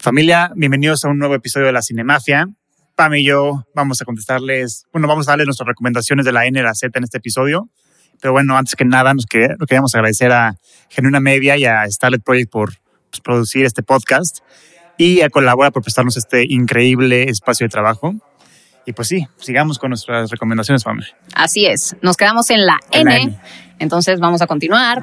Familia, bienvenidos a un nuevo episodio de la Cinemafia. Pam y yo vamos a contestarles, bueno, vamos a darles nuestras recomendaciones de la N y la Z en este episodio. Pero bueno, antes que nada, nos que, queríamos agradecer a Genuina Media y a Starlet Project por pues, producir este podcast y a Colabora por prestarnos este increíble espacio de trabajo. Y pues sí, sigamos con nuestras recomendaciones, Pam. Así es, nos quedamos en la En la N, N. entonces vamos a continuar.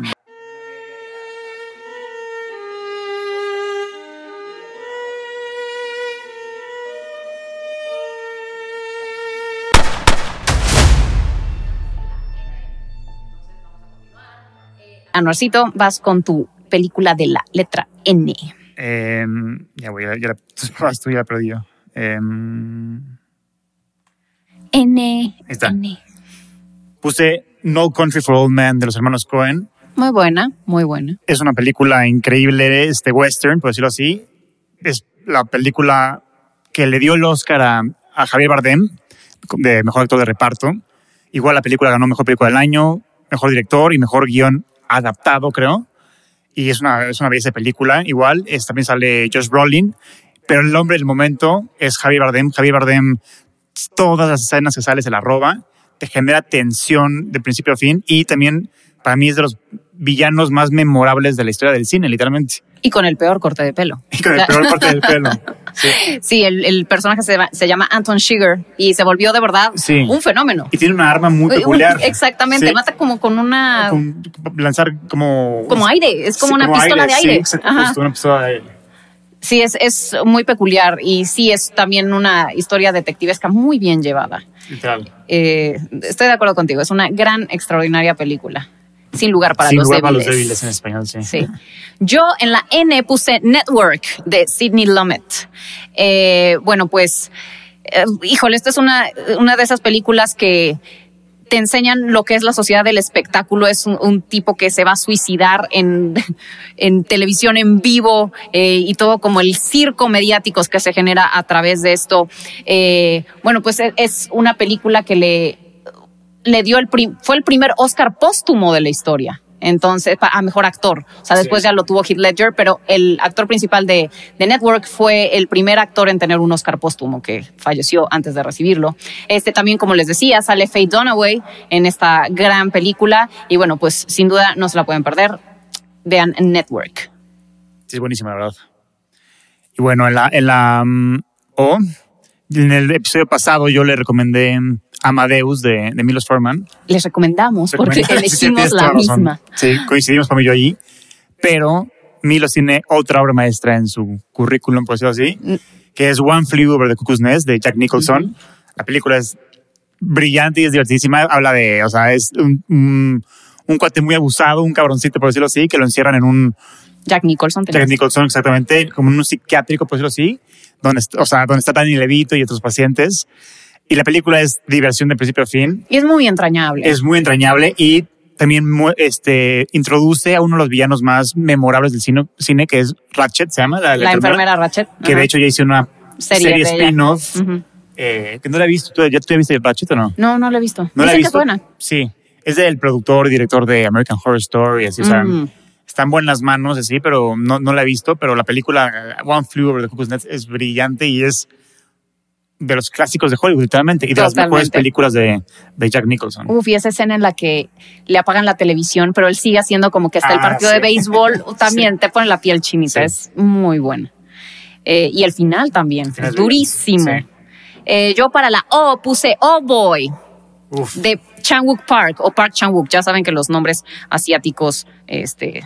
Anuarcito, vas con tu película de la letra N. Eh, ya voy, ya, la, pruebas tú ya la perdí yo. Eh, N. está. N. puse No Country for Old Men de los hermanos Cohen. Muy buena, muy buena. Es una película increíble, este western, por decirlo así. Es la película que le dio el Oscar a, a Javier Bardem de mejor actor de reparto. Igual la película ganó mejor película del año, mejor director y mejor guion adaptado, creo. Y es una, es una belleza de película. Igual es, también sale Josh Brolin, pero el hombre del momento es Javier Bardem. Javier Bardem, todas las escenas que sale se la roba, te genera tensión de principio a fin y también para mí es de los villanos más memorables de la historia del cine, literalmente. Y con el peor corte de pelo. Y con el peor corte del pelo. Sí. Sí, el, el personaje se, llama Anton Shiger y se volvió de verdad Sí. un fenómeno. Y tiene una arma muy peculiar. Exactamente, Sí. mata como con una... Con- lanzar como... Como aire, es como pistola aire. exacto, una pistola de aire. Sí, es, es muy peculiar y sí es también una historia detectivesca muy bien llevada. Literal. Eh, estoy de acuerdo contigo, es una gran, extraordinaria película. Sin lugar para, Sin los, lugar para débiles. los débiles en español, sí. Sí. Yo en la N puse Network de Sidney Lumet. Eh, bueno, pues, eh, híjole, esta es una, una de esas películas que te enseñan lo que es la sociedad del espectáculo. Es un, un tipo que se va a suicidar en, en televisión en vivo eh, y todo como el circo mediático que se genera a través de esto. Eh, bueno, pues es- es una película que le, le dio el prim- fue el primer Oscar póstumo de la historia. Entonces, a mejor actor. O sea, después Sí. ya lo tuvo Heath Ledger, pero el actor principal de, de Network fue el primer actor en tener un Oscar póstumo que falleció antes de recibirlo. Este también, como les decía, sale Faye Dunaway en esta gran película. Y bueno, pues sin duda no se la pueden perder. Vean Network. Sí, es buenísima, la verdad. Y bueno, en la, en la mm, O, en el episodio pasado yo le recomendé Amadeus de, de Milos Forman. Les recomendamos porque elegimos la misma. Sí, coincidimos mí yo allí. Pero Milos tiene otra obra maestra en su currículum, por decirlo así, Mm. que es One Flew Over the Cuckoo's Nest de Jack Nicholson. La película es brillante y es divertidísima. Habla de, o sea, es un, un, un cuate muy abusado, un cabroncito, por decirlo así, que lo encierran en un, Jack Nicholson. Jack Nicholson, exactamente, como en un psiquiátrico, por decirlo así, donde, o sea, donde está Danny Levito y otros pacientes. Y la película es diversión de principio a fin. Y es muy entrañable. Es muy entrañable y también este, introduce a uno de los villanos más memorables del cine, cine que es Ratchet, se llama la, la enfermera Ratchet. Que Ajá. de hecho ya hice una Serie serie, spin-off Ujú. eh, que no la he visto. ¿Tú, ¿Ya tú ya viste Ratchet o no? No, no lo he visto. ¿No la Dicen he que es visto? buena. Sí. Es del productor y director de American Horror Story, así, o sea, Mm. Está en buenas manos, así, pero no, no la he visto. Pero la película uh, One Flew Over the Cuckoo's Nest es brillante y es de los clásicos de Hollywood, literalmente, y de las mejores películas de, de Jack Nicholson. Uf, y esa escena en la que le apagan la televisión, pero él sigue haciendo como que está el Ah, partido sí. de béisbol, también te pone la piel chinita, Sí. es muy buena. Eh, y el final también, es durísimo. Eh, yo para la O puse Oh Boy Uf, de Chang-wook Park o Park Chang-wook. Ya saben que los nombres asiáticos, este,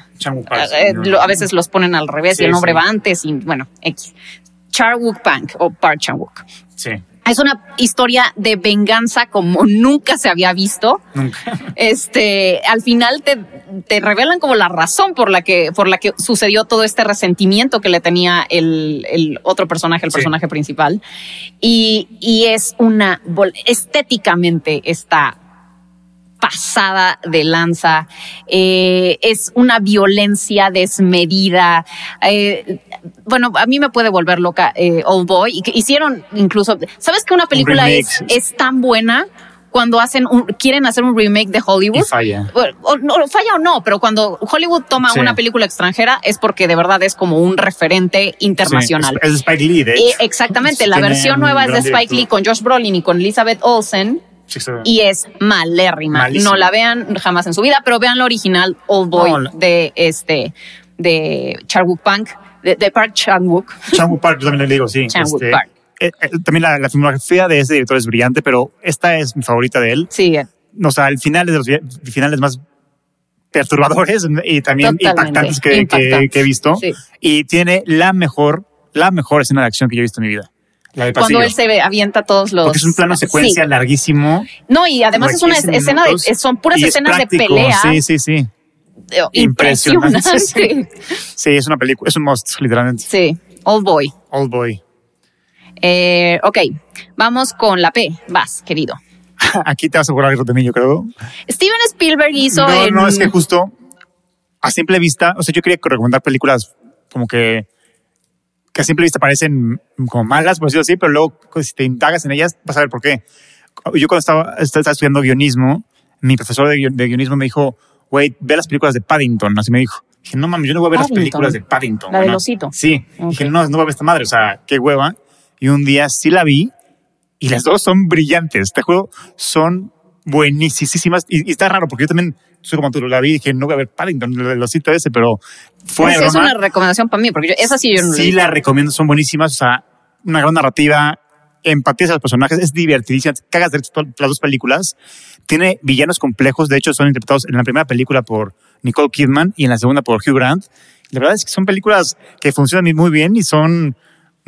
Park, eh, no. lo- a veces los ponen al revés Sí, y el nombre sí. va antes y bueno, X. Chang-wook Park o Park Chang-wook. Sí, Es una historia de venganza como nunca se había visto. nunca. Este, al final te, te revelan como la razón por la que, por la que sucedió todo este resentimiento que le tenía el, el otro personaje, el Sí. personaje principal. Y, y es una, estéticamente está pasada de lanza, eh, es una violencia desmedida. eh, bueno, a mí me puede volver loca eh, Old Boy. Y que hicieron incluso, ¿sabes que una película es, tan buena cuando hacen un, quieren hacer un remake de Hollywood. Y falla. O, falla o no, pero cuando Hollywood toma Sí. una película extranjera es porque de verdad es como un referente internacional. Sí, es, es Spike Lee, de Eh, hecho. exactamente, la versión nueva es de Spike Lee con Josh Brolin y con Elizabeth Olsen Sí, y es malérrima. Malísima. No la vean jamás en su vida, pero vean la original Old Boy No, de este de Charwook Punk, de, de Park Chan-wook. Chan-wook Park, yo también le digo, sí. Chan-wook este, Park. eh, eh, también la, la filmografía de ese director es brillante, pero esta es mi favorita de él. Sí, eh, O sea, el final es de los finales más perturbadores y también Totalmente. impactantes que, que- Impactantes. que he visto. Sí. Y tiene la mejor, la mejor escena de acción que yo he visto en mi vida. La cuando él se ve, avienta todos los. Porque es un plano secuencia Sí. larguísimo. No, y además es una 15 escena de, minutos, son puras es escenas de pelea. Sí, sí, sí. eh, Impresionante. Impresionante. Sí, es una película, es un must, literalmente. Sí, Old Boy. Old Boy. Eh, ok, vamos con la P. Vas, querido. Aquí te vas a borrar de mí, yo creo. Steven Spielberg hizo No, en- no, es que justo a simple vista, o sea, yo quería recomendar películas como que, que a simple vista parecen como malas, por decirlo así, pero luego pues, si te indagas en ellas vas a ver por qué. Yo cuando estaba, estaba estudiando guionismo, mi profesor de, guio- de guionismo me dijo, güey, ve las películas de Paddington, así me dijo. Dije, no mames, yo no voy a ver las Paddington. películas de Paddington. La del osito. Sí. Ok. Dije, no, no voy a ver esta madre, o sea, qué hueva. Y un día sí la vi y las dos son brillantes. Te juro, son buenísimas. Y, y está raro porque yo también soy como tú la vi y dije, no voy a ver Paddington, el osito ese, pero fue Esa es una recomendación para mí, porque yo, esa sí yo no Sí la recomiendo, son buenísimas. O sea, una gran narrativa, empatía a los personajes, es divertidísima. Cagas de las dos películas. Tiene villanos complejos, de hecho son interpretados en la primera película por Nicole Kidman y en la segunda por Hugh Grant. La verdad es que son películas que funcionan muy bien y son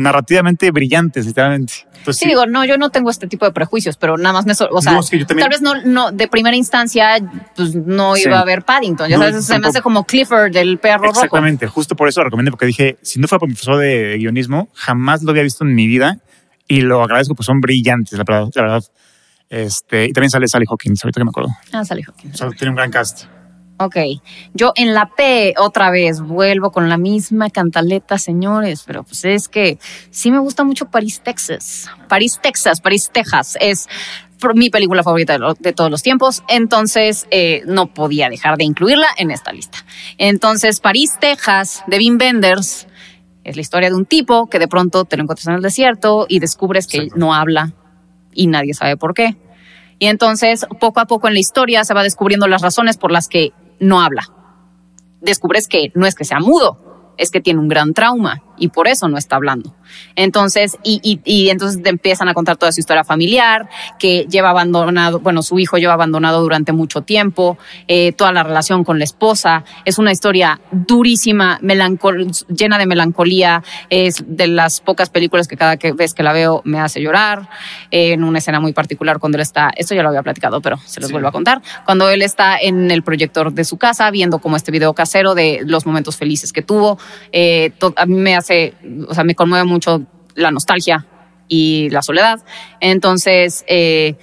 narrativamente brillantes, literalmente. Entonces, Sí, digo, no, yo no tengo este tipo de prejuicios, pero nada más me, so- o sea, No, es que yo también- tal vez no, no, de primera instancia, pues no Sí. iba a ver Paddington. Ya No, sabes, se me hace como Clifford del perro rojo. Exactamente, justo por eso lo recomendé, porque dije, si no fuera por mi profesor de guionismo, jamás lo había visto en mi vida y lo agradezco, pues son brillantes, la verdad. La verdad. Este, y también sale Sally Hawkins, ahorita que me acuerdo. Ah, sale Hawkins. O sea, tiene un gran cast. Ok, yo en la P otra vez vuelvo con la misma cantaleta, señores, pero pues es que sí me gusta mucho París, Texas. París, Texas, París, Texas es mi película favorita de, todos los tiempos, entonces eh, no podía dejar de incluirla en esta lista. Entonces, París, Texas, de Wim Wenders, es la historia de un tipo que de pronto te lo encuentras en el desierto y descubres que Exacto. no habla y nadie sabe por qué. Y entonces, poco a poco en la historia se va descubriendo las razones por las que no habla. Descubres que no es que sea mudo, es que tiene un gran trauma y por eso no está hablando. Entonces, y, y, y entonces te empiezan a contar toda su historia familiar, que lleva abandonado, bueno, su hijo lleva abandonado durante mucho tiempo, eh, toda la relación con la esposa. Es una historia durísima, llena de melancolía. Es de las pocas películas que cada vez que la veo me hace llorar. Eh, en una escena muy particular cuando él está, esto ya lo había platicado, pero se los Sí. vuelvo a contar. Cuando él está en el proyector de su casa viendo como este video casero de los momentos felices que tuvo, eh, a mí me hace, o sea, me conmueve mucho la nostalgia y la soledad. Entonces, eh,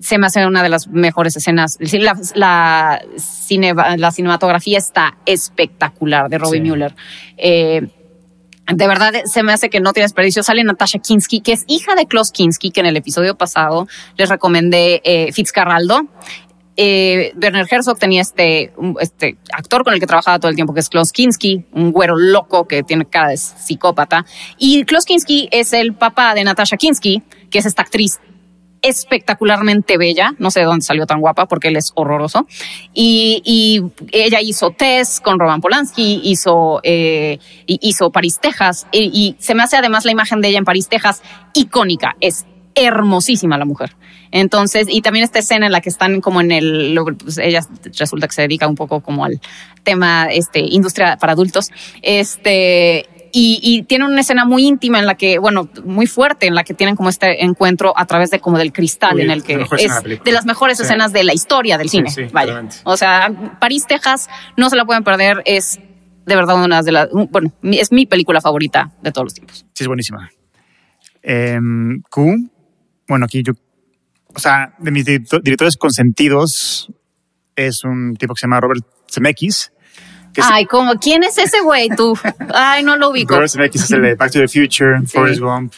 se me hace una de las mejores escenas. La, la, cine- la cinematografía está espectacular de Robbie Sí. Mueller. Eh, de verdad, se me hace que no tiene desperdicio. Sale Natasha Kinski, que es hija de Klaus Kinski, que en el episodio pasado les recomendé eh, Fitzcarraldo. Eh, Werner Herzog tenía este, este actor con el que trabajaba todo el tiempo, que es Klaus Kinski, un güero loco que tiene cara de psicópata. Y Klaus Kinski es el papá de Natasha Kinski, que es esta actriz espectacularmente bella. No sé de dónde salió tan guapa porque él es horroroso. Y, ella hizo Tess con Roman Polanski, hizo, eh, hizo París, Texas. Y, y se me hace además la imagen de ella en París, Texas icónica. Es hermosísima la mujer. Entonces, y también esta escena en la que están como en el, pues ella resulta que se dedica un poco como al tema, este, industria para adultos. Este, y, y tiene una escena muy íntima en la que, bueno, muy fuerte, en la que tienen como este encuentro a través de como del cristal, Uy, en el que mejor escena es de la película. de las mejores Sí. escenas de la historia del Sí, cine. sí, Vaya. O sea, París, Texas, no se la pueden perder, es de verdad una de las, bueno, es mi película favorita de todos los tiempos. Sí, es buenísima. Em, Q, bueno, aquí yo, o sea, de mis directo- directores consentidos es un tipo que se llama Robert Zemeckis. Ay, como, ¿quién es ese güey tú? Ay, no lo ubico. Robert Zemeckis es el de Back to the Future, Sí. Forrest Gump,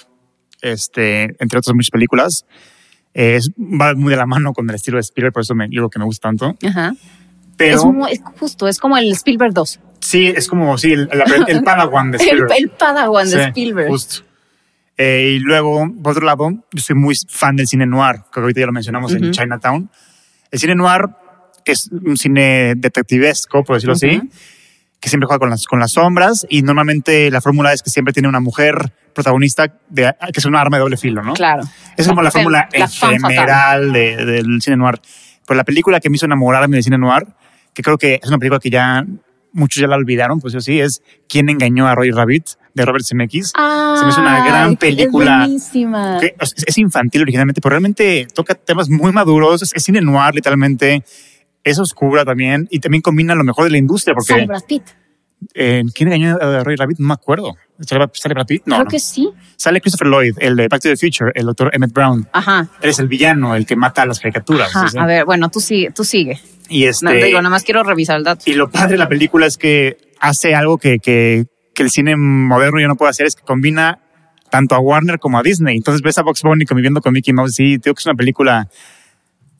este, entre otras muchas películas. Eh, es, va muy de la mano con el estilo de Spielberg, por eso me digo que me gusta tanto. Ajá. Pero Es, muy- es justo, es como el Spielberg 2. sí, es como sí, el, el, el Padawan de El, Spielberg. el Padawan de Sí, Spielberg. Justo. Eh, y luego, por otro lado, yo soy muy fan del cine noir, que ahorita ya lo mencionamos en Ujú. Chinatown. El cine noir, es un cine detectivesco, por decirlo así, Ujú. que siempre juega con las, con las sombras y normalmente la fórmula es que siempre tiene una mujer protagonista de, que es un arma de doble filo, ¿no? Claro. Es como la fórmula efemeral de- del cine noir. Pero la película que me hizo enamorarme del cine noir, que creo que es una película que ya muchos ya la olvidaron, pues yo sí, es ¿Quién engañó a Roy Rabbit? De Robert Zemeckis. Se me hizo una gran película. Es buenísima. que es, es infantil originalmente, pero realmente toca temas muy maduros. Es, cine noir, literalmente. Es oscura también y también combina lo mejor de la industria. Sale Porque Brad Pitt. eh, ¿quién engañó a Roy Rabbit? No me acuerdo. ¿Sale, sale Brad Pitt? No, Creo no. que sí. Sale Christopher Lloyd, el de Back to the Future, el doctor Emmett Brown. Ajá. Eres el villano, el que mata a las caricaturas. Ajá. ¿sí? A ver, bueno, tú sigue, tú sigue. Y este. No, te digo, nada más quiero revisar el dato. Y lo padre de la película es que hace algo que, que, que el cine moderno ya no puede hacer, es que combina tanto a Warner como a Disney. Entonces ves a Box Bunny conviviendo con Mickey Mouse. Sí, creo que es una película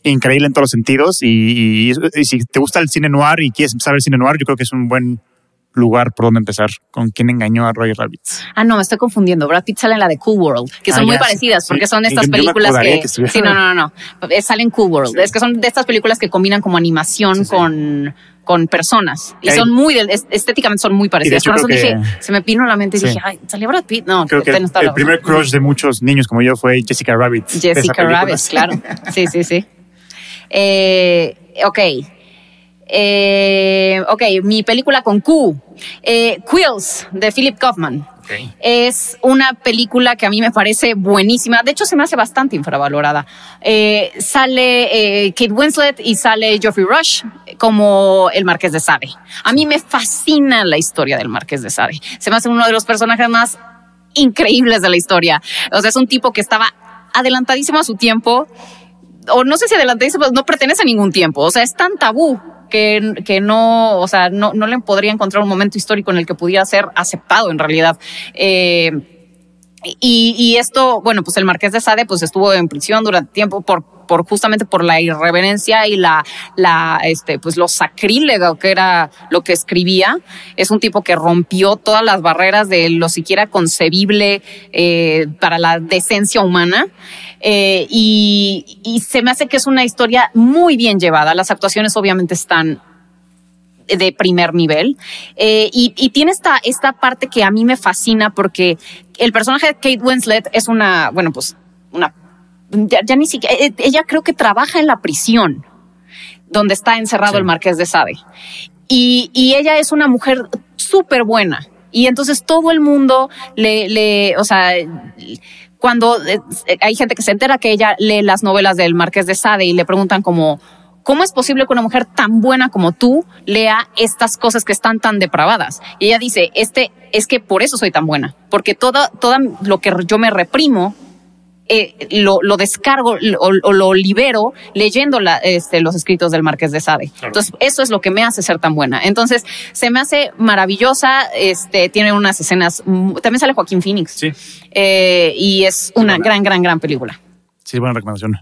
increíble en todos los sentidos. Y, y- si te gusta el cine noir y quieres empezar ver cine noir, yo creo que es un buen lugar por donde empezar con quien engañó a Roy Rabbit. Ah, no, me estoy confundiendo. Brad Pitt sale en la de Cool World, que son Ah, muy sí, parecidas porque son estas yo películas que. sí, no, no, no, no. Eh, Sale en Cool World. Es que son de estas películas que combinan como animación Sí, con con personas y son muy estéticamente son muy parecidas. Por eso dije, se me pino a la mente y dije, ay, salió Brad Pitt. No, Creo que el, el primer crush de muchos niños como yo fue Jessica Rabbit. Jessica. Rabbit, claro. Sí, sí, sí. Eh, ok. Eh, ok, mi película con Q. Eh, Quills, de Philip Kaufman. Ok. Es una película que a mí me parece buenísima. De hecho, se me hace bastante infravalorada. Eh, sale eh, Kate Winslet y sale Geoffrey Rush como el Marqués de Sade. A mí me fascina la historia del Marqués de Sade. Se me hace uno de los personajes más increíbles de la historia. O sea, es un tipo que estaba adelantadísimo a su tiempo, o no sé si adelantadísimo, pero no pertenece a ningún tiempo. O sea, es tan tabú que, que no, o sea, no, no le podría encontrar un momento histórico en el que pudiera ser aceptado en realidad. Eh, y, y esto, bueno, pues el Marqués de Sade pues estuvo en prisión durante tiempo por, por justamente por la irreverencia y la, la, este, pues lo sacrílego que era lo que escribía. Es un tipo que rompió todas las barreras de lo siquiera concebible eh, para la decencia humana. Eh, y, y se me hace que es una historia muy bien llevada. Las actuaciones obviamente están de primer nivel. Eh, y, y tiene esta, esta parte que a mí me fascina porque el personaje de Kate Winslet es una, bueno, pues una, ya, ya ni siquiera, eh, ella creo que trabaja en la prisión donde está encerrado Sí. el Marqués de Sade. Y, y ella es una mujer súper buena. Y entonces todo el mundo le, le o sea, cuando eh, hay gente que se entera que ella lee las novelas del Marqués de Sade y le preguntan como, ¿cómo es posible que una mujer tan buena como tú lea estas cosas que están tan depravadas? Y ella dice, este, es que por eso soy tan buena, porque todo, todo lo que yo me reprimo, eh, lo, lo descargo o, lo libero leyendo la, este, los escritos del Marqués de Sade. Claro. Entonces, eso es lo que me hace ser tan buena. Entonces, se me hace maravillosa, este, tiene unas escenas, también sale Joaquín Phoenix. Sí, Eh, y es una gran, gran, gran película. sí, buena recomendación.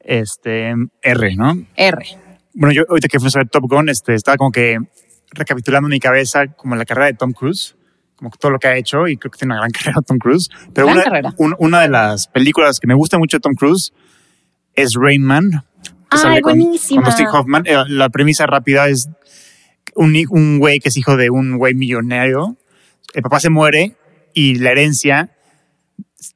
Este, R, ¿no? R. Bueno, yo ahorita que fui a ver Top Gun, este, estaba como que recapitulando en mi cabeza como la carrera de Tom Cruise, como todo lo que ha hecho y creo que tiene una gran carrera Tom Cruise. Pero Gran una, carrera. un- una de las películas que me gusta mucho de Tom Cruise es Rain Man. que Ay, sale con- buenísima. Con Dustin Hoffman. Eh, La premisa rápida es un, un güey que es hijo de un güey millonario. El papá se muere y la herencia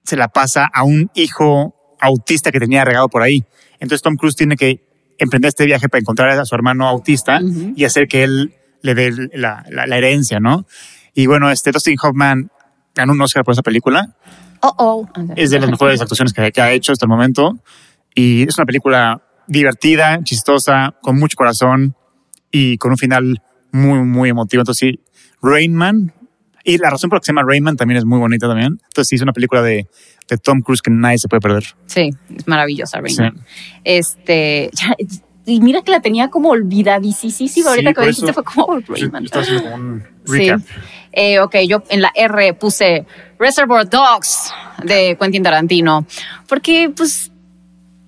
se la pasa a un hijo autista que tenía regado por ahí. Entonces Tom Cruise tiene que emprender este viaje para encontrar a su hermano autista y hacer que él le dé la, la- la herencia, ¿no? Y bueno, este Dustin Hoffman ganó un Oscar por esa película. Oh, oh. Es de las mejores actuaciones que, que ha hecho hasta el momento. Y es una película divertida, chistosa, con mucho corazón y con un final muy, muy emotivo. Entonces sí, Rain Man. Y la razón por la que se llama Rain Man también es muy bonita también. Entonces sí, es una película de, de Tom Cruise que nadie se puede perder. Sí, es maravillosa, Rain Sí. Man. Este, ya, y mira que la tenía como olvidadísima. Ahorita Sí, que por dijiste fue como Yo Rain Man. estaba haciendo como un Sí. recap. Eh, ok, yo en la R puse Reservoir Dogs de Quentin Tarantino. Porque, pues,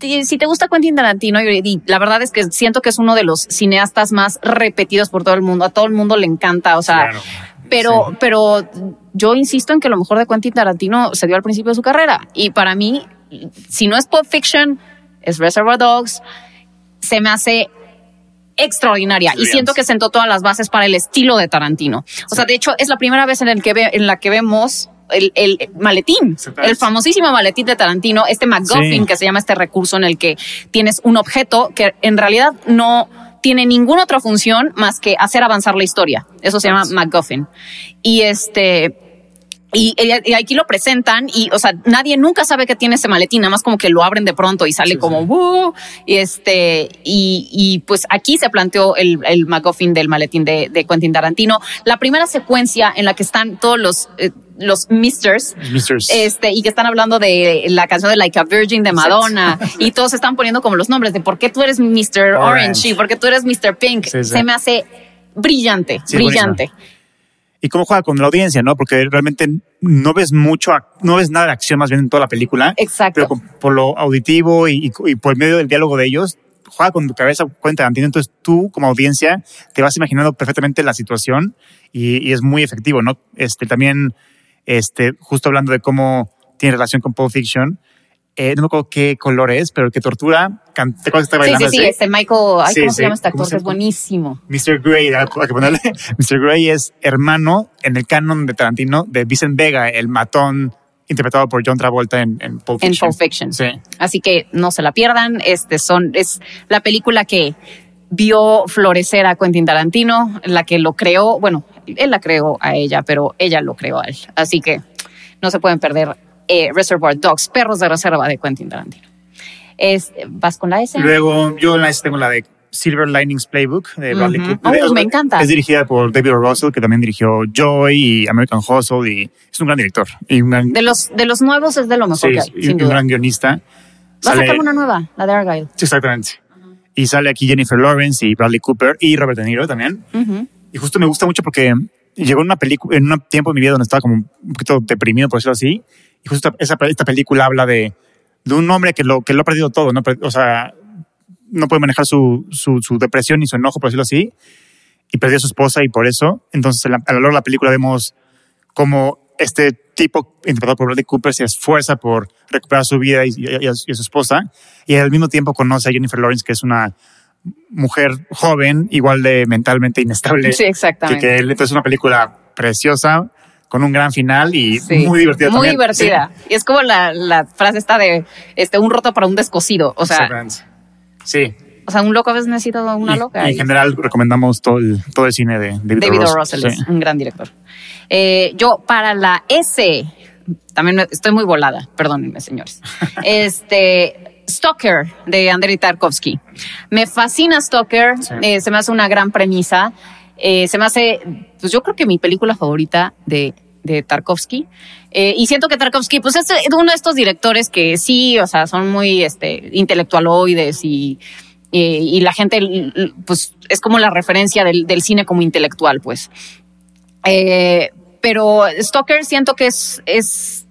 si te gusta Quentin Tarantino, y, la verdad es que siento que es uno de los cineastas más repetidos por todo el mundo, a todo el mundo le encanta, o sea, pero, pero yo insisto en que lo mejor de Quentin Tarantino se dio al principio de su carrera. Y para mí, si no es Pulp Fiction, es Reservoir Dogs, se me hace extraordinaria. Y siento que sentó todas las bases para el estilo de Tarantino. O sea, de hecho, es la primera vez en, el que en la que vemos el, el, maletín, el famosísimo maletín de Tarantino, este MacGuffin que se llama este recurso en el que tienes un objeto que en realidad no tiene ninguna otra función más que hacer avanzar la historia. Eso se llama MacGuffin. Y este, y, aquí lo presentan y, o sea, nadie nunca sabe que tiene ese maletín, nada más como que lo abren de pronto y sale como, y este, y, pues aquí se planteó el, el MacGuffin del maletín de, de, Quentin Tarantino. La primera secuencia en la que están todos los, eh, los misters, este, y que están hablando de la canción de Like a Virgin de Madonna, y todos están poniendo como los nombres de por qué tú eres Mr. Orange, y por qué tú eres Mr. Pink. Se me hace brillante, brillante y cómo juega con la audiencia, ¿no? Porque realmente no ves mucho, no ves nada de acción más bien en toda la película. Exacto. Pero por lo auditivo y, por el medio del diálogo de ellos, juega con tu cabeza, cuenta, Entonces tú, como audiencia, te vas imaginando perfectamente la situación y, es muy efectivo, ¿no? Este, también, este, justo hablando de cómo tiene relación con Pulp Fiction, eh, no me acuerdo qué color es, pero el que tortura, ¿te acuerdas está bailando? Sí, sí, sí, este Michael, ay, ¿cómo se llama este actor? es buenísimo. Mr. Grey, hay que ponerle. Mr. Grey es hermano en el canon de Tarantino de Vincent Vega, el matón interpretado por John Travolta en, en Pulp Fiction. En Pulp Fiction. Sí. Así que no se la pierdan. Este son, es la película que vio florecer a Quentin Tarantino, la que lo creó, bueno, él la creó a ella, pero ella lo creó a él. Así que no se pueden perder eh, Reservoir Dogs, Perros de Reserva de Quentin Tarantino. Es, ¿Vas con la S? Luego, yo en la S tengo la de Silver Linings Playbook de Bradley Cooper. Oh, me encanta. Es dirigida por David o. Russell, que también dirigió Joy y American Hustle y es un gran director. Y de, los, de los nuevos es de lo mejor que hay, y un gran guionista. Va a sacar una nueva, la de Argyle. Sí, exactamente. Y sale aquí Jennifer Lawrence y Bradley Cooper y Robert De Niro también. Y justo me gusta mucho porque llegó en una película, en un tiempo de mi vida donde estaba como un poquito deprimido, por decirlo así, y justo esa, esta película habla de, de un hombre que lo, que lo ha perdido todo, ¿no? O sea, no puede manejar su, su, depresión ni su enojo, por decirlo así, y perdió a su esposa y por eso. Entonces, a lo largo de la película vemos cómo este tipo, interpretado por Bradley Cooper, se esfuerza por recuperar su vida y, a, su esposa, y al mismo tiempo conoce a Jennifer Lawrence, que es una mujer joven, igual de mentalmente inestable. Sí, exactamente. Que, que entonces es una película preciosa, con un gran final y muy divertida. Muy divertida. Y es como la, la, frase esta de este, un roto para un descosido. O sea, sí. O sea, un loco a veces necesita una loca. en general recomendamos todo el, todo el cine de David, David. Russell. es un gran director. Eh, yo para la S, también estoy muy volada, perdónenme señores. este, Stalker de Andrei Tarkovsky. Me fascina Stalker, eh, se me hace una gran premisa. Eh, se me hace, pues yo creo que mi película favorita de, de Tarkovsky. Eh, y siento que Tarkovsky, pues es uno de estos directores que sí, o sea, son muy este, intelectualoides y, y, la gente, pues es como la referencia del, del cine como intelectual, pues. Pero Stoker siento que es, es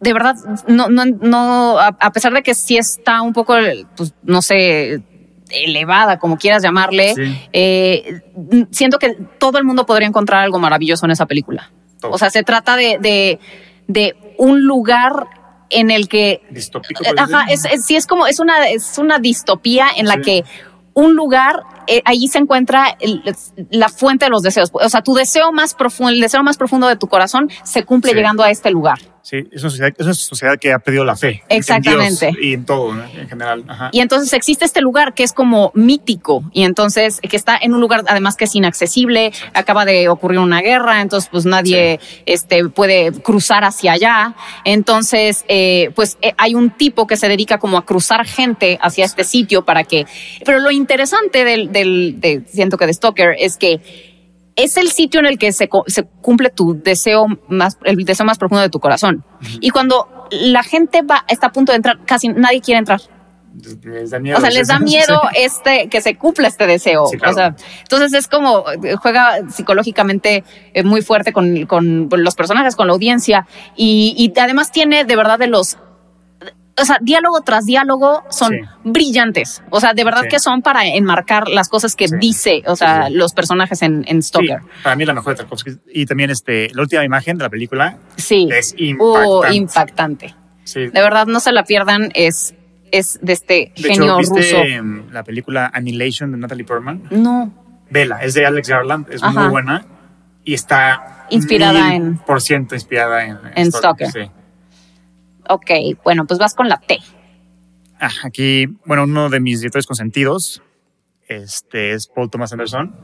de verdad, no, no, no, a pesar de que sí está un poco, pues, no sé, elevada, como quieras llamarle, eh, siento que todo el mundo podría encontrar algo maravilloso en esa película. O sea, se trata de, de, un lugar en el que... Distópico. Ajá, es, sí, es como, es una, es una distopía en la que un lugar, eh, allí se encuentra la fuente de los deseos. O sea, tu deseo más profundo, el deseo más profundo de tu corazón se cumple llegando a este lugar. Sí, es una, sociedad, es una sociedad que ha perdido la fe. Exactamente. y en todo, en general. Y entonces existe este lugar que es como mítico y entonces que está en un lugar además que es inaccesible, acaba de ocurrir una guerra, entonces pues nadie este, puede cruzar hacia allá. Entonces, eh, pues eh, hay un tipo que se dedica como a cruzar gente hacia este sitio para que... Pero lo interesante del, del de, siento que de Stalker es que es el sitio en el que se, se, cumple tu deseo más, el deseo más profundo de tu corazón. Y cuando la gente va, está a punto de entrar, casi nadie quiere entrar. Les da miedo, o sea, les da miedo este, que se cumpla este deseo. o sea, entonces es como juega psicológicamente eh, muy fuerte con, con los personajes, con la audiencia y, y además tiene de verdad de los o sea, diálogo tras diálogo son Sí. brillantes. O sea, de verdad Sí. que son para enmarcar las cosas que Sí. dice, o sea, los personajes en, en Stalker. para mí la mejor de Tarkovsky. Y también este, la última imagen de la película Sí. es Oh, impactante. De verdad, no se la pierdan. Es, es de este De genio hecho, ¿viste ruso. la película Annihilation de Natalie Portman? No. Vela, es de Alex Garland, es Ajá. muy buena y está Inspirada en- por ciento inspirada en, en Stalker. Sí. Ok, bueno, pues vas con la T. Ah, aquí, bueno, uno de mis directores consentidos este, es Paul Thomas Anderson.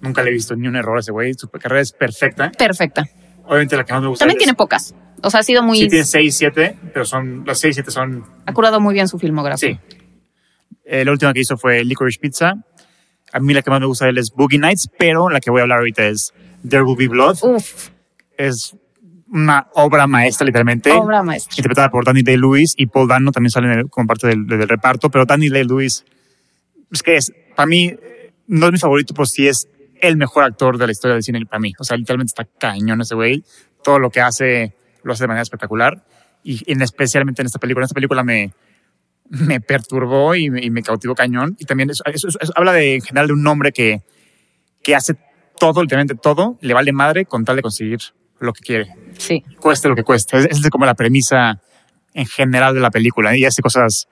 Nunca le he visto ni un error a ese güey. Su carrera es perfecta. Perfecta. Obviamente la que más me gusta También tiene pocas. O sea, ha sido muy. Sí, tiene 6, 7, pero son los 6, 7 son. Ha curado muy bien su filmografía. Sí. Eh, la última que hizo fue Licorice Pizza. A mí la que más me gusta de él es Boogie Nights, pero la que voy a hablar ahorita es There Will Be Blood. Uf, Es una obra maestra, literalmente. obra maestra. Interpretada por Danny Day-Lewis y Paul Dano también el- como parte del, del reparto, pero Danny Day-Lewis es que es, para mí, no es mi favorito, pues sí es el mejor actor de la historia del cine para mí. O sea, literalmente está cañón ese güey. Todo lo que hace lo hace de manera espectacular. Y en, especialmente en esta película. En esta película me, me perturbó y me, y me cautivó cañón. Y también eso, eso- eso habla de, en general de un hombre que, que hace todo, literalmente todo, le vale madre con tal de conseguir lo que quiere Sí. cueste lo que cueste. Es- Esa es como la premisa en general de la película. Y hace cosas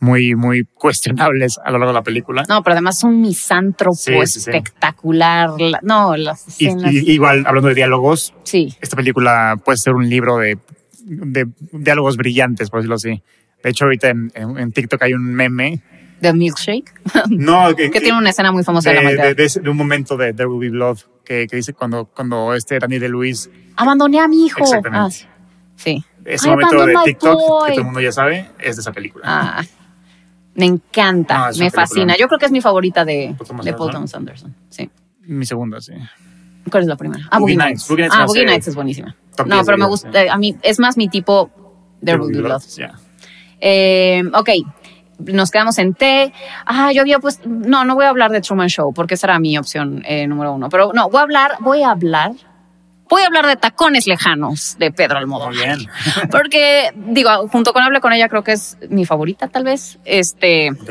muy, muy cuestionables a lo largo de la película. No, pero además un misántropo Sí, sí, sí. espectacular. La- No, las escenas. y- igual, hablando de diálogos, sí. esta película puede ser un libro de, de diálogos brillantes, por decirlo así. De hecho, ahorita en TikTok hay un meme. The Milkshake. No, que, que tiene una escena muy famosa de, de, la de- de un momento de There Will Be Blood que, que dice cuando, cuando este Danny de Luis, Abandoné a mi hijo. Exactamente. Ah, sí. ese I momento de TikTok boy. que todo el mundo ya sabe, es de esa película. Ah, me encanta, es me película. fascina. Yo creo que es mi favorita de, Paul Thomas Anderson. Sí. Mi segunda, sí. ¿Cuál es la primera? Ah, Boogie Nights. Nights. Boogie Nights ah, Boogie Nights es buenísima. No, 10 pero me gusta, a mí es más mi tipo There Will Be Blood. Ya. Eh, ok, nos quedamos en T. Ah, yo había puesto, no, no voy a hablar de Truman Show porque esa era mi opción eh, número uno. Pero no, voy a hablar, voy a hablar, voy a hablar de Tacones Lejanos de Pedro Almodóvar. Muy bien. Porque, digo, junto con Hable con ella, creo que es mi favorita, tal vez. Este Ok.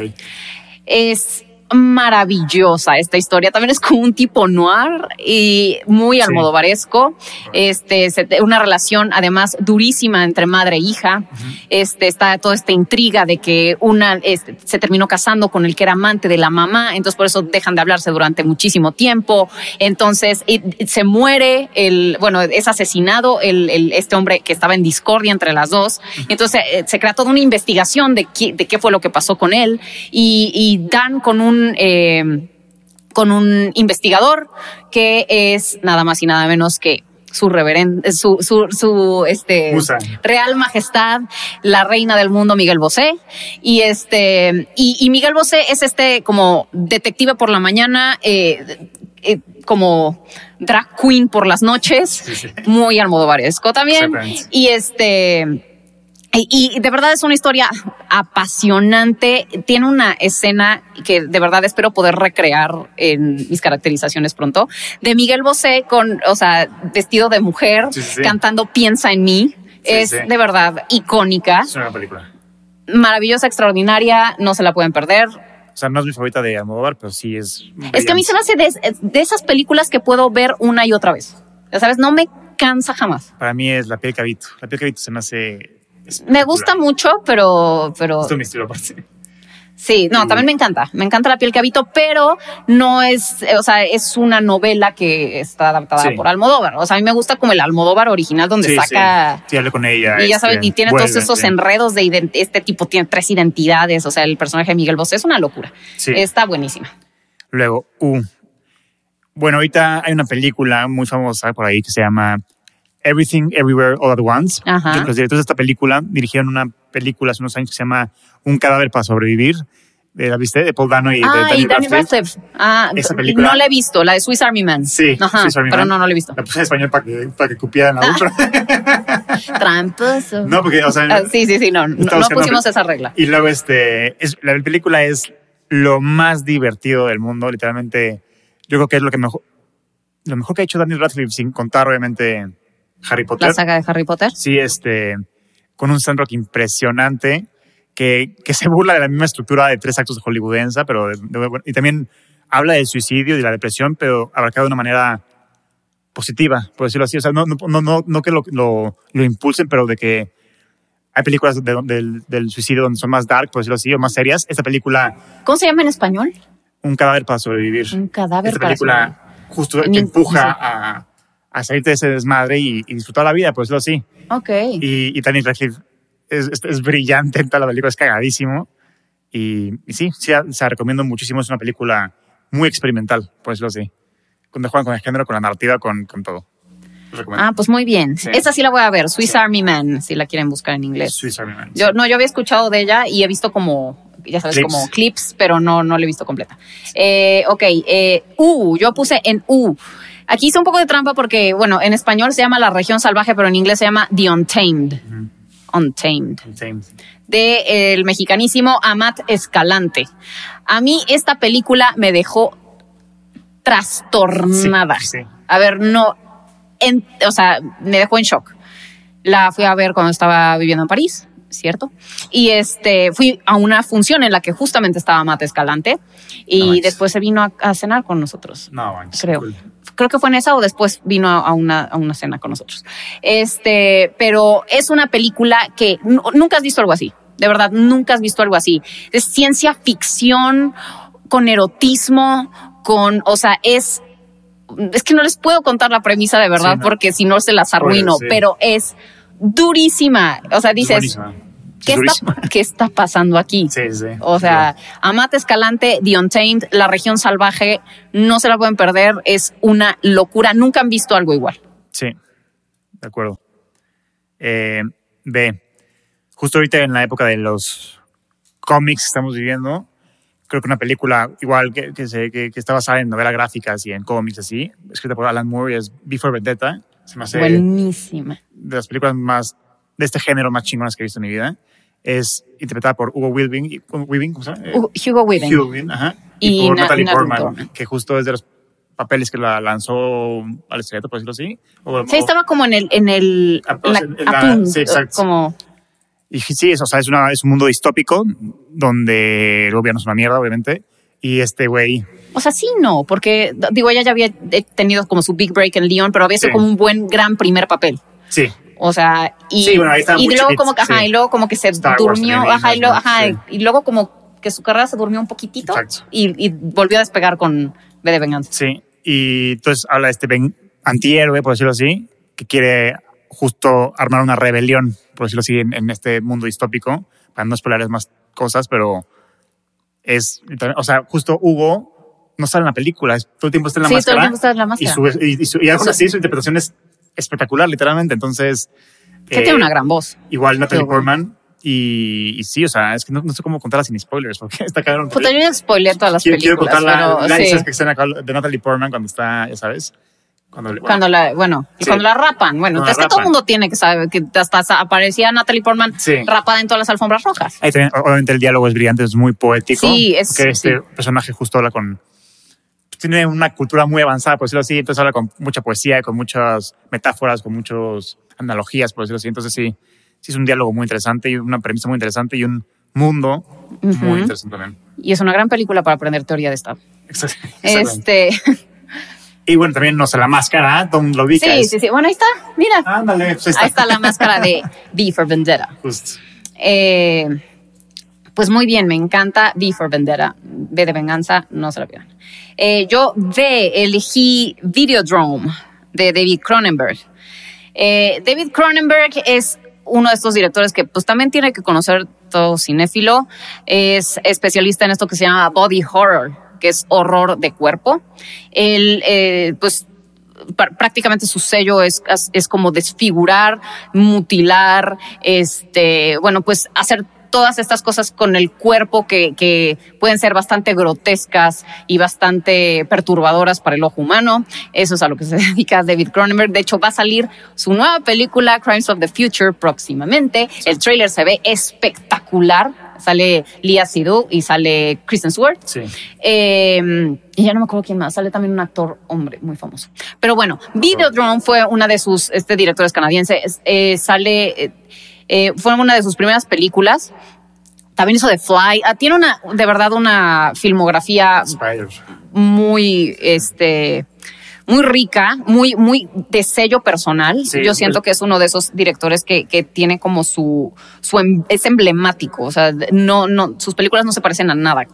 es maravillosa esta historia. También es como un tipo noir y muy Sí. almodovaresco. Este, una relación además durísima entre madre e hija. Este, está toda esta intriga de que una este, se terminó casando con el que era amante de la mamá, entonces por eso dejan de hablarse durante muchísimo tiempo. Entonces y- y se muere el, bueno, es asesinado el, el- este hombre que estaba en discordia entre las dos. Entonces eh, se crea toda una investigación de qué, de qué fue lo que pasó con él y, y dan con un eh, con un investigador que es nada más y nada menos que su reverendo, su, su, su este. Real Majestad, la reina del mundo, Miguel Bosé. Y este, y, y Miguel Bosé es este como detective por la mañana, eh, eh, como drag queen por las noches, sí. muy almodovaresco también. Y este, y, de verdad es una historia apasionante. Tiene una escena que de verdad espero poder recrear en mis caracterizaciones pronto, de Miguel Bosé con, o sea, vestido de mujer, Sí, sí, sí. cantando Piensa en mí. Sí, es de verdad icónica, Es una película. maravillosa, extraordinaria, no se la pueden perder. O sea, no es mi favorita de Almodóvar, pero sí es. Es que a mí se me hace de, de esas películas que puedo ver una y otra vez. Ya sabes, no me cansa jamás. Para mí es La piel cabito. La piel cabito se me hace. Me gusta mucho, pero, pero es mi estilo aparte. Sí, no, también me encanta. Me encanta la piel que habito, pero no es, o sea, es una novela que está adaptada Sí. por Almodóvar. O sea, a mí me gusta como el Almodóvar original donde Sí, saca. Sí, sí con ella. Y ya este, sabes, y tiene todos esos enredos de este tipo tiene tres identidades. O sea, el personaje de Miguel Bosé es una locura. Sí. Está buenísima. Luego, U. Bueno, ahorita hay una película muy famosa por ahí que se llama Everything Everywhere All at Once. Ajá. Los directores de esta película dirigieron una película hace unos años que se llama Un cadáver para sobrevivir. ¿La viste? De Paul Dano y de ah, Danny y Danny Radcliffe. Ah, Esa película- no la he visto, la de Swiss Army Man. Sí, Ajá, Swiss Army pero Man. no, no la he visto. La puse en español para que, para que cupieran la U, pero- Tramposo. No, porque, o sea, Ah, sí, sí, sí, no, no, no pusimos esa regla. Y luego, este, es, la película es lo más divertido del mundo, literalmente. Yo creo que es lo que mejor, lo mejor que ha hecho Daniel Radcliffe, sin contar, obviamente, Harry Potter. La saga de Harry Potter. Sí, este, con un soundtrack impresionante que, que se burla de la misma estructura de tres actos de hollywoodense, pero de- de- y también habla del suicidio y de la depresión, pero abarcado de una manera positiva, por decirlo así. O sea, no, no, no, no, que lo, lo, lo impulsen, pero de que hay películas de- del, del suicidio donde son más dark, por decirlo así, o más serias. Esta película, ¿Cómo se llama en español? Un cadáver para sobrevivir. Un cadáver Esta para película justo in- empuja sí. a, a salirte de ese desmadre y, y disfrutar la vida, por decirlo así. Ok. Y, y Daniel Radcliffe es, es, es brillante en toda la película, es cagadísimo. Y, y sí, sí, o sea, recomiendo muchísimo. Es una película muy experimental, por decirlo así. Donde juegan con el género, con la narrativa, con, con todo. Lo. Ah, pues muy bien. Sí. Esa sí la voy a ver. Swiss Army Man, si la quieren buscar en inglés. Swiss Army Man. Yo, no, yo había escuchado de ella y he visto como, ya sabes, Clips. como clips, pero no, no la he visto completa. Eh, ok, eh, U, yo puse en U. Aquí hice un poco de trampa porque, bueno, en español se llama La región salvaje, pero en inglés se llama The Untamed. Untamed. Same. De el mexicanísimo Amat Escalante. A mí esta película me dejó trastornada. Sí, sí. A ver, no, en- o sea, me dejó en shock. La fui a ver cuando estaba viviendo en París, ¿cierto? Y este, fui a una función en la que justamente estaba Mate Escalante y No después se vino a, a cenar con nosotros. No, manches, Creo. cool. Creo que fue en esa o después vino a, una, a una cena con nosotros. Este, pero es una película que nu- nunca has visto algo así. De verdad, nunca has visto algo así. Es ciencia ficción con erotismo, con, o sea, es, es que no les puedo contar la premisa de verdad Sí, no. porque si no se las arruino, sí. pero es durísima. O sea, Es dices, buenísima. ¿Qué Es está, durísima. ¿qué está pasando aquí? Sí, sí. O sea, Amate Escalante, The Untamed, La Región Salvaje, no se la pueden perder, es una locura. Nunca han visto algo igual. Sí, de acuerdo. Eh, B. Justo ahorita en la época de los cómics que estamos viviendo, creo que una película igual que, que, se- que- que está basada en novelas gráficas y en cómics así, escrita por Alan Moore, es Before Vendetta. Se me hace Buenísima. de las películas más de este género más chingonas que he visto en mi vida. Es interpretada por Hugo Weaving, Weaving ¿cómo se llama? Hugo- Weaving. Hugo Weaving, ajá. Y Y, por Na- Natalie Portman, que justo es de los papeles que la lanzó al estrellato, por decirlo así. O- Sí, o- estaba como en el, en el, Ah, en la- en la- a punto, sí, exacto. como, Y sí, es, o sea, es, una, es un mundo distópico donde el gobierno es una mierda, obviamente. Y este güey, o sea, sí, no, porque digo, ella ya había eh, tenido como su big break en Leon, pero había sido Sí. como un buen, gran primer papel. sí, O sea, y, Sí, bueno, y luego como que, ajá, sí. y luego como que se Star Wars durmió, también, ajá, y luego, ajá, Sí. y luego como que su carrera se durmió un poquitito y, y volvió a despegar con B de Venganza. sí. Y entonces habla de este antihéroe, por decirlo así, que quiere justo armar una rebelión, por decirlo así, en, en este mundo distópico, para no spoilerles más cosas, pero es, o sea, justo Hugo no sale en la película, todo el tiempo está en la Sí, todo el máscara. tiempo está en la y, máscara. su, y, y su- y aún así su interpretación es espectacular, literalmente. Entonces, Que eh, tiene una gran voz. Igual Natalie. Portman. Y, y sí, o sea, es que no, no sé cómo contarla sin spoilers, porque está cabrón. Puta, yo ya spoileé todas las quiero, quiero películas, contar la, pero la sí. escena que de Natalie Portman cuando está, ya sabes. Cuando, bueno, Cuando la, bueno, Sí. cuando la rapan. Bueno, Cuando la es que todo el mundo tiene que saber que hasta aparecía Natalie Portman Sí. rapada en todas las alfombras rojas. ahí también, obviamente el diálogo es brillante, es muy poético. Sí, es- Que este personaje justo habla con... Tiene una cultura muy avanzada, por decirlo así. Entonces habla con mucha poesía, con muchas metáforas, con muchas analogías, por decirlo así. Entonces sí, sí es un diálogo muy interesante y una premisa muy interesante y un mundo muy interesante también. Y es una gran película para aprender teoría de Estado. Este, Y bueno, también, no sé, la máscara, Don lo ubicas. sí, sí, sí. Bueno, ahí está. Mira. Ándale, pues ahí está. Ahí está la máscara de V for Vendetta. Justo. Eh, pues muy bien, me encanta V for Vendetta. De venganza, no se la pierdan. Eh, yo V elegí Videodrome de David Cronenberg. Eh, David Cronenberg es uno de estos directores que pues también tiene que conocer todo cinéfilo. Es especialista en esto que se llama body horror, que es horror de cuerpo. Él, eh, pues pr- prácticamente su sello es, es como desfigurar, mutilar, este, bueno, pues hacer todas estas cosas con el cuerpo que, que pueden ser bastante grotescas y bastante perturbadoras para el ojo humano. Eso es a lo que se dedica David Cronenberg. De hecho, va a salir su nueva película, Crimes of the Future, próximamente. El tráiler se ve espectacular. Sale Lia Seydoux y sale Kristen Stewart. Sí. Eh, y ya no me acuerdo quién más. Sale también un actor hombre muy famoso. Pero bueno, Videodrome fue una de sus este, directores canadienses. Eh, sale. eh, Eh, fue una de sus primeras películas. También hizo The Fly. Ah, tiene una, de verdad, una filmografía muy, este, muy rica, muy, muy de sello personal. Sí, Yo siento que es uno de esos directores que, que tiene como su, su em- es emblemático. O sea, no, no, sus películas no se parecen a nada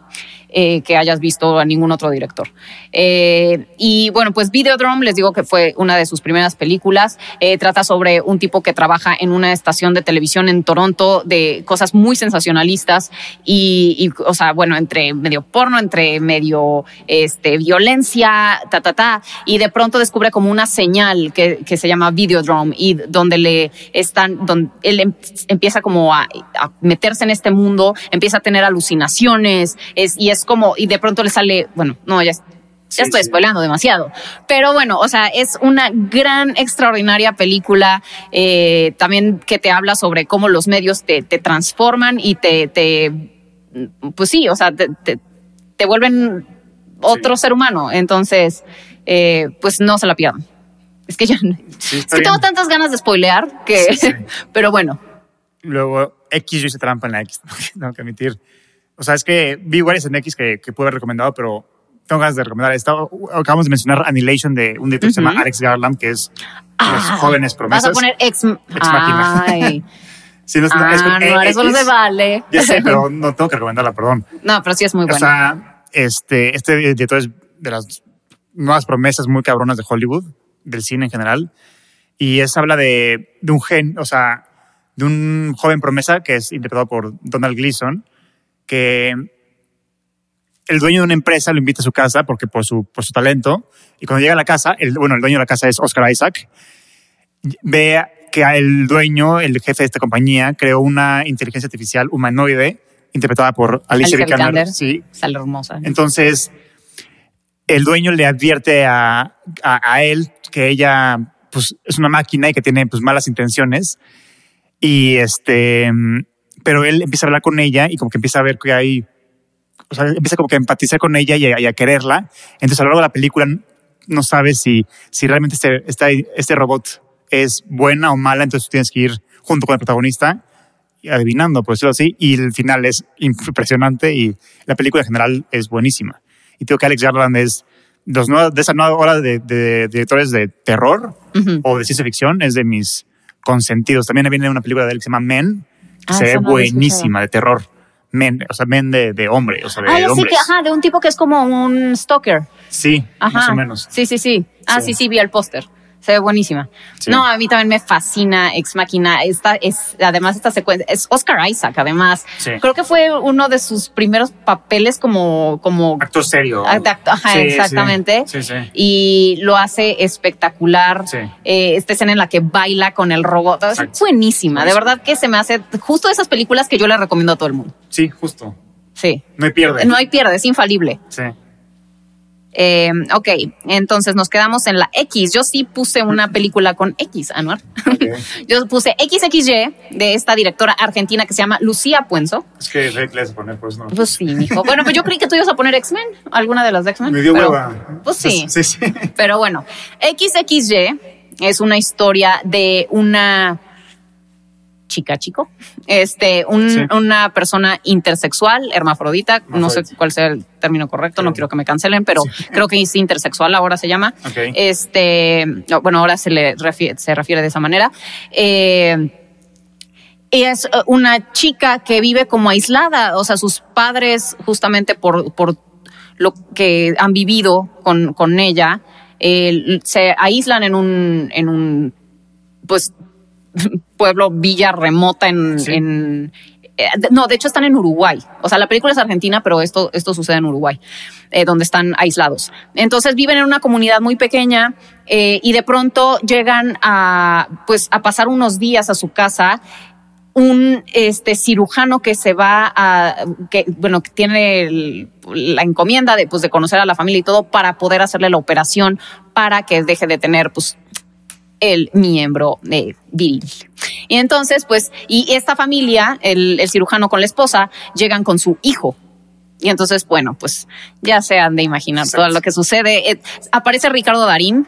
eh, que hayas visto a ningún otro director. Eh, y bueno, pues Videodrome, les digo que fue una de sus primeras películas. Eh, trata sobre un tipo que trabaja en una estación de televisión en Toronto de cosas muy sensacionalistas y, y, o sea, bueno, entre medio porno, entre medio este, violencia, ta, ta, ta. Y de pronto descubre como una señal que, que se llama Videodrome y donde le están, donde él em- empieza como a, a meterse en este mundo, empieza a tener alucinaciones es, y es como, y de pronto le sale, bueno, no, ya, ya Sí, estoy sí. spoileando demasiado. Pero bueno, o sea, es una gran, extraordinaria película eh, también que te habla sobre cómo los medios te, te transforman y te, te, pues sí, o sea, te, te, te vuelven otro ser humano. Entonces, eh, pues no se la pierdan. Es que yo Sí, es que tengo tantas ganas de spoilear que, sí. pero bueno, Luego, X, yo hice trampa en la X, tengo que admitir. O sea, es que vi varias en X que, que pude haber recomendado, pero tengo ganas de recomendar esta. Acabamos de mencionar Annihilation de un director que se llama. Alex Garland, que es Ah, Los Jóvenes Promesas. Vas a poner ex, Máquina. Ay, Sí, no, ah, es con no, eso no se vale. Ya sé, pero no tengo que recomendarla, perdón. No, pero sí es muy O bueno. sea, este, este director es de las nuevas promesas muy cabronas de Hollywood, del cine en general. Y es habla de, de un gen, o sea, de un joven promesa que es interpretado por Donald Gleason, que el dueño de una empresa lo invita a su casa porque por su, por su talento. Y cuando llega a la casa, el, bueno, el dueño de la casa es Oscar Isaac, ve que el dueño, el jefe de esta compañía, creó una inteligencia artificial humanoide interpretada por Alicia, Alicia Vikander. Vikander. Sí, Sale hermosa. entonces, el dueño le advierte a, a, a él que ella pues, es una máquina y que tiene pues, malas intenciones. Y este, pero él empieza a hablar con ella y como que empieza a ver que hay, o sea, empieza como que a empatizar con ella y a, y a quererla. Entonces, a lo largo de la película no sabes si, si realmente este, este, este robot es buena o mala. Entonces, tienes que ir junto con el protagonista y adivinando, por decirlo así, y el final es impresionante y la película en general es buenísima. Y creo que Alex Garland es de, los nuevos- de esa nueva ola de, de directores de terror o de ciencia ficción, es de mis consentidos. También viene una película de él que se llama Men, Ah, se ve no buenísima, de terror. Men, o sea, Men de, de hombre, o sea, de Ah, hombres. que, ajá, de un tipo que es como un stalker. Sí, Ajá. más o menos. Sí, sí, sí. Ah, sí, Sí. sí, vi el póster. Se ve buenísima. Sí. No, a mí también me fascina Ex Máquina. Esta es, además, esta secuencia es Oscar Isaac, además. Sí. Creo que fue uno de sus primeros papeles como, como Actor serio. De acto- ajá, Sí, exactamente. Sí, sí. Y lo hace espectacular. Sí. Eh, esta escena en la que baila con el robot. Es buenísima. De verdad que se me hace justo esas películas que yo le recomiendo a todo el mundo. Sí, justo. Sí. No hay pierde. No hay pierde, es infalible. Sí. Eh, ok, entonces nos quedamos en la X. Yo sí puse una película con X, Anuar. Ok. Yo puse XXY de esta directora argentina que se llama Lucía Puenzo. Es que Rick le a poner, pues no. Pues sí, mijo. Bueno, pues yo creí que tú ibas a poner X-Men, alguna de las de X-Men. Me dio pero- hueva. Pues sí. Sí, sí. Pero bueno, XXY es una historia de una chica chico, este, un- Sí. una persona intersexual, hermafrodita, no sé cuál sea el término correcto, no quiero que me cancelen, pero creo que es intersexual ahora se llama. Ok. Este, no, bueno, ahora se le refiere, se refiere de esa manera. Eh, es eh, una chica que vive como aislada, o sea, sus padres justamente por, por lo que han vivido con, con ella, eh, se aíslan en un, en un, pues, pueblo, villa remota en, Sí. en eh, no, de hecho están en Uruguay. O sea, la película es argentina, pero esto, esto sucede en Uruguay, eh, donde están aislados. Entonces viven en una comunidad muy pequeña eh, y de pronto llegan a, pues, a pasar unos días a su casa un este cirujano que se va a que bueno que tiene el- la encomienda de pues de conocer a la familia y todo para poder hacerle la operación para que deje de tener pues el miembro eh, viril. Y entonces, pues, y esta familia, el, el cirujano con la esposa, llegan con su hijo. Y entonces, bueno, pues ya se han de imaginar todo lo que sucede. Eh, aparece Ricardo Darín,